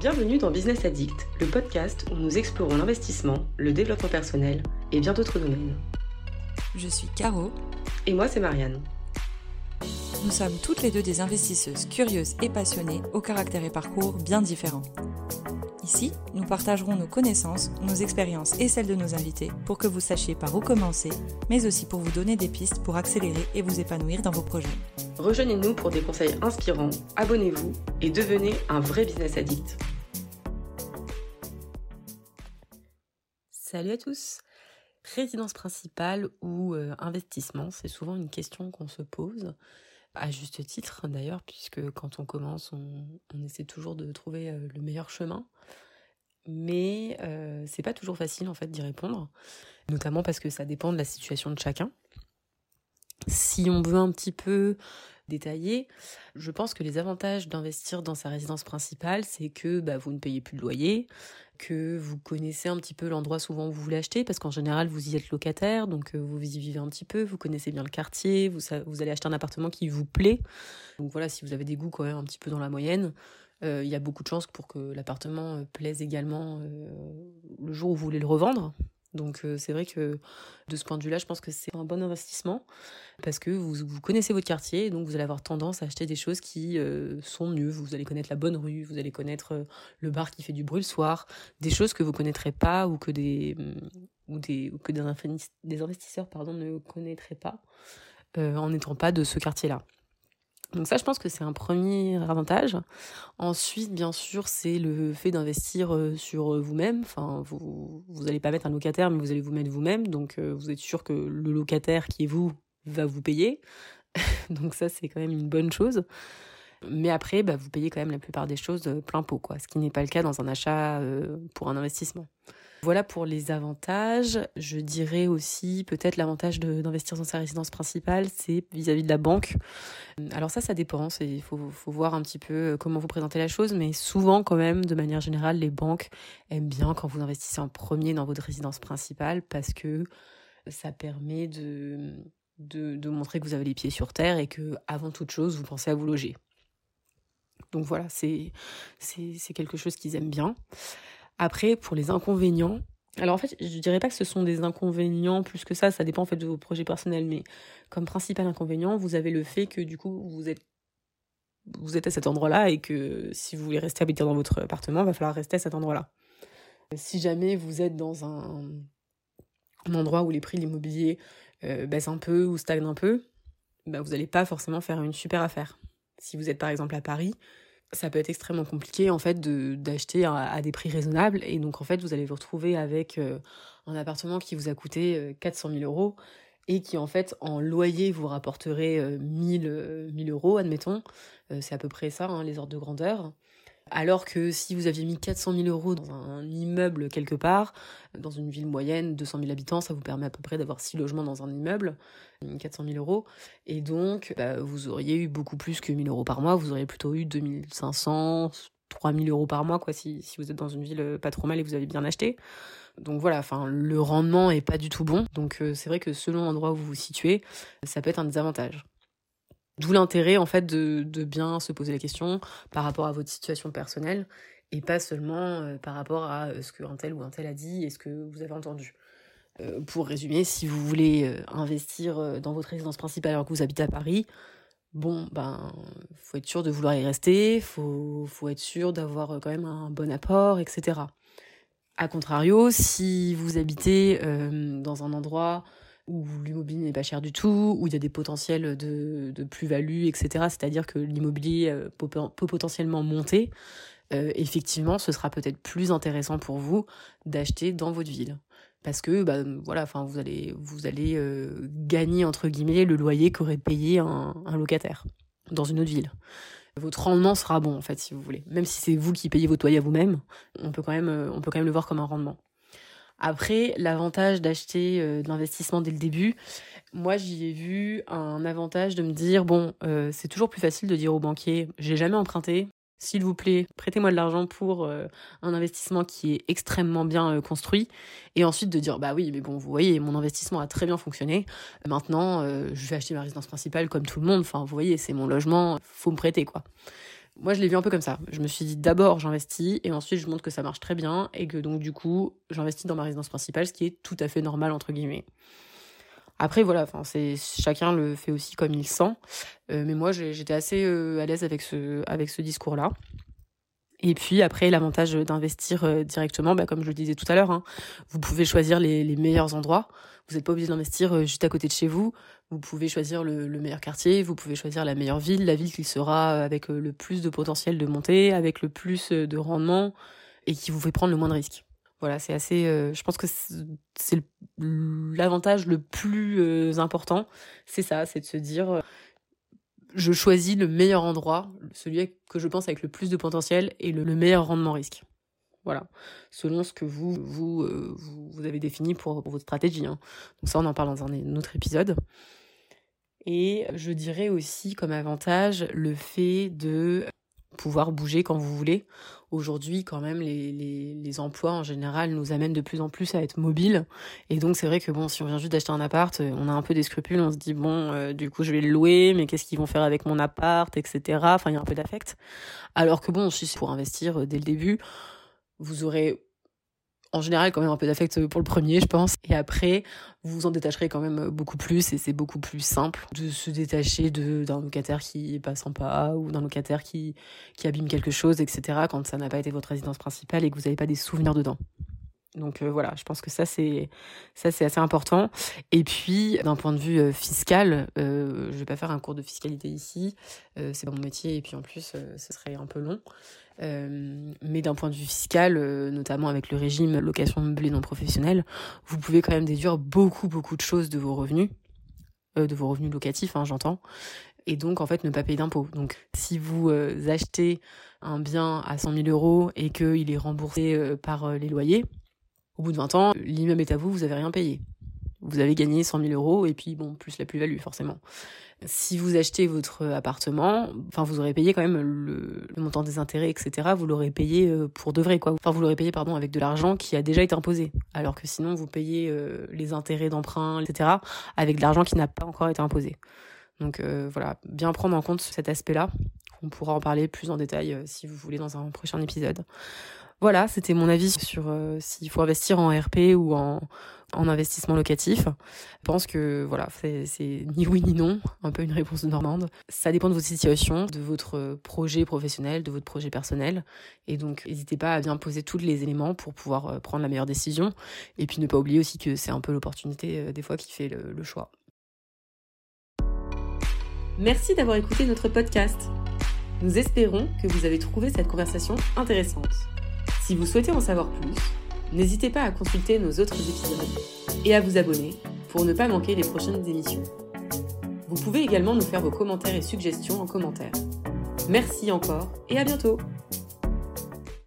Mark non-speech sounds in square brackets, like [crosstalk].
Bienvenue dans Business Addict, le podcast où nous explorons l'investissement, le développement personnel et bien d'autres domaines. Je suis Caro. Et moi, c'est Marianne. Nous sommes toutes les deux des investisseuses curieuses et passionnées, au caractère et parcours bien différents. Ici, nous partagerons nos connaissances, nos expériences et celles de nos invités pour que vous sachiez par où commencer, mais aussi pour vous donner des pistes pour accélérer et vous épanouir dans vos projets. Rejoignez-nous pour des conseils inspirants, abonnez-vous et devenez un vrai business addict. Salut à tous Résidence principale ou euh, investissement, c'est souvent une question qu'on se pose, à juste titre d'ailleurs, puisque quand on commence, on, essaie toujours de trouver euh, le meilleur chemin. Mais euh, c'est pas toujours facile en fait d'y répondre, notamment parce que ça dépend de la situation de chacun. Si on veut un petit peu détailler, je pense que les avantages d'investir dans sa résidence principale, c'est que bah, vous ne payez plus de loyer, que vous connaissez un petit peu l'endroit souvent où vous voulez acheter, parce qu'en général vous y êtes locataire, donc euh, vous y vivez un petit peu, vous connaissez bien le quartier, vous, allez acheter un appartement qui vous plaît. Donc voilà, si vous avez des goûts quand même un petit peu dans la moyenne, euh, il y a beaucoup de chances pour que l'appartement euh, plaise également le jour où vous voulez le revendre. Donc euh, c'est vrai que de ce point de vue-là, je pense que c'est un bon investissement parce que vous, connaissez votre quartier, donc vous allez avoir tendance à acheter des choses qui euh, sont mieux. Vous allez connaître la bonne rue, vous allez connaître euh, le bar qui fait du bruit le soir, des choses que vous connaîtrez pas ou que des ou des que des, investisseurs ne connaîtraient pas en n'étant pas de ce quartier-là. Donc ça, je pense que c'est un premier avantage. Ensuite, bien sûr, c'est le fait d'investir euh, sur vous-même. Enfin, vous vous allez pas mettre un locataire, mais vous allez vous mettre vous-même. Donc, euh, vous êtes sûr que le locataire qui est vous va vous payer. [laughs] Donc ça, c'est quand même une bonne chose. Mais après, bah, vous payez quand même la plupart des choses euh, plein pot, quoi. Ce qui n'est pas le cas dans un achat pour un investissement. Voilà pour les avantages. Je dirais aussi peut-être l'avantage d'investir dans sa résidence principale, c'est vis-à-vis de la banque. Alors ça, ça dépend. Il faut, voir un petit peu euh, comment vous présentez la chose, mais souvent quand même, de manière générale, les banques aiment bien quand vous investissez en premier dans votre résidence principale parce que ça permet de, de, de montrer que vous avez les pieds sur terre et que avant toute chose, vous pensez à vous loger. Donc voilà, c'est quelque chose qu'ils aiment bien. Après, pour les inconvénients, alors en fait, je dirais pas que ce sont des inconvénients plus que ça, ça dépend en fait de vos projets personnels, mais comme principal inconvénient, vous avez le fait que du coup, vous êtes vous êtes à cet endroit-là et que si vous voulez rester habiter dans votre appartement, il va falloir rester à cet endroit-là. Si jamais vous êtes dans un, endroit où les prix de l'immobilier euh, baissent un peu ou stagnent un peu, bah vous n'allez pas forcément faire une super affaire. Si vous êtes par exemple à Paris, ça peut être extrêmement compliqué en fait d'acheter à, des prix raisonnables. Et donc en fait vous allez vous retrouver avec euh, un appartement qui vous a coûté 400 euh, 000 euros et qui en fait en loyer vous rapporterait 1000, euh, 1000 euros admettons. C'est à peu près ça hein, les ordres de grandeur alors que si vous aviez mis 400 000 euros dans un immeuble quelque part, dans une ville moyenne, 200 000 habitants, ça vous permet à peu près d'avoir 6 logements dans un immeuble, 400 000 euros. Et donc, bah, vous auriez eu beaucoup plus que 1000 euros par mois, vous auriez plutôt eu 2500, 3000 euros par mois, quoi, si, si vous êtes dans une ville euh, pas trop mal et vous avez bien acheté. Donc voilà, enfin, le rendement est pas du tout bon. Donc euh, c'est vrai que selon l'endroit où vous vous situez, ça peut être un désavantage. D'où l'intérêt en fait de, bien se poser la question par rapport à votre situation personnelle et pas seulement euh, par rapport à euh, ce qu'un tel ou un tel a dit et ce que vous avez entendu. Euh, pour résumer, si vous voulez investir dans votre résidence principale alors que vous habitez à Paris, bon, ben, faut être sûr de vouloir y rester, faut, faut être sûr d'avoir quand même un bon apport, etc. A contrario, si vous habitez dans un endroit où l'immobilier n'est pas cher du tout, où il y a des potentiels de, plus-value, etc. C'est-à-dire que l'immobilier euh, peut, potentiellement monter. Euh, effectivement, ce sera peut-être plus intéressant pour vous d'acheter dans votre ville. Parce que bah, voilà, vous allez, euh, gagner entre guillemets le loyer qu'aurait payé un, locataire dans une autre ville votre rendement sera bon en fait si vous voulez même si c'est vous qui payez votre loyer à vous-même on on peut quand même le voir comme un rendement après, l'avantage d'acheter euh, de l'investissement dès le début, moi j'y ai vu un avantage de me dire bon, euh, c'est toujours plus facile de dire au banquier j'ai jamais emprunté, s'il vous plaît, prêtez-moi de l'argent pour euh, un investissement qui est extrêmement bien construit. Et ensuite de dire, bah oui, mais bon, vous voyez, mon investissement a très bien fonctionné. Maintenant, je vais acheter ma résidence principale comme tout le monde. Enfin, vous voyez, c'est mon logement, faut me prêter, quoi. Moi, je l'ai vu un peu comme ça. Je me suis dit d'abord j'investis et ensuite je montre que ça marche très bien et que donc du coup j'investis dans ma résidence principale, ce qui est tout à fait normal entre guillemets. Après voilà, chacun le fait aussi comme il sent, euh, mais moi j'étais assez euh, à l'aise avec ce avec ce discours là. Et puis après, l'avantage d'investir euh, directement, bah, comme je le disais tout à l'heure, hein, vous pouvez choisir les, les meilleurs endroits. Vous n'êtes pas obligé d'investir juste à côté de chez vous. Vous pouvez choisir le, le, meilleur quartier, vous pouvez choisir la meilleure ville, la ville qui sera avec le plus de potentiel de montée, avec le plus de rendement et qui vous fait prendre le moins de risques. Voilà, c'est assez. Euh, je pense que c'est l'avantage le plus euh, important. C'est ça, c'est de se dire euh, je choisis le meilleur endroit, celui que je pense avec le plus de potentiel et le, meilleur rendement risque. Voilà, selon ce que vous vous, avez défini pour, votre stratégie. Hein. Donc ça, on en parle dans un autre épisode. Et je dirais aussi comme avantage le fait de pouvoir bouger quand vous voulez. Aujourd'hui, quand même, les, emplois en général nous amènent de plus en plus à être mobiles. Et donc, c'est vrai que bon, si on vient juste d'acheter un appart, euh, on a un peu des scrupules. On se dit bon, euh, du coup, je vais le louer, mais qu'est-ce qu'ils vont faire avec mon appart, etc. Enfin, il y a un peu d'affect. Alors que bon, si c'est pour investir euh, dès le début, vous aurez en général quand même un peu d'affect pour le premier, je pense. Et après, vous vous en détacherez quand même beaucoup plus et c'est beaucoup plus simple de se détacher d'un locataire qui est pas sympa ou d'un locataire qui, qui abîme quelque chose, etc. quand ça n'a pas été votre résidence principale et que vous n'avez pas des souvenirs dedans. Donc euh, voilà, je pense que ça c'est assez important. Et puis d'un point de vue euh, fiscal, euh, je vais pas faire un cours de fiscalité ici, euh, c'est pas mon métier et puis en plus ce serait un peu long. mais d'un point de vue fiscal, notamment avec le régime location meublée non professionnelle, vous pouvez quand même déduire beaucoup beaucoup de choses de vos revenus, de vos revenus locatifs, hein, j'entends. Et donc en fait ne pas payer d'impôts. Donc si vous achetez un bien à 100 000 euros et qu'il est remboursé par les loyers, au bout de 20 ans, l'immeuble est à vous, vous avez rien payé. Vous avez gagné 100 000 euros et puis bon, plus la plus-value forcément. Si vous achetez votre appartement, enfin vous aurez payé quand même le, montant des intérêts, etc. Vous l'aurez payé euh, pour de vrai quoi. Enfin vous l'aurez payé pardon avec de l'argent qui a déjà été imposé. Alors que sinon vous payez euh, les intérêts d'emprunt, etc. avec de l'argent qui n'a pas encore été imposé. Donc euh, voilà, bien prendre en compte cet aspect-là. On pourra en parler plus en détail si vous voulez dans un prochain épisode. Voilà, c'était mon avis sur euh, s'il faut investir en RP ou en, en investissement locatif. Je pense que voilà, c'est ni oui ni non, un peu une réponse de normande. Ça dépend de votre situation, de votre projet professionnel, de votre projet personnel. Et donc, n'hésitez pas à bien poser tous les éléments pour pouvoir euh, prendre la meilleure décision. Et puis, ne pas oublier aussi que c'est un peu l'opportunité euh, des fois qui fait le choix. Merci d'avoir écouté notre podcast. Nous espérons que vous avez trouvé cette conversation intéressante. Si vous souhaitez en savoir plus, n'hésitez pas à consulter nos autres épisodes et à vous abonner pour ne pas manquer les prochaines émissions. Vous pouvez également nous faire vos commentaires et suggestions en commentaire. Merci encore et à bientôt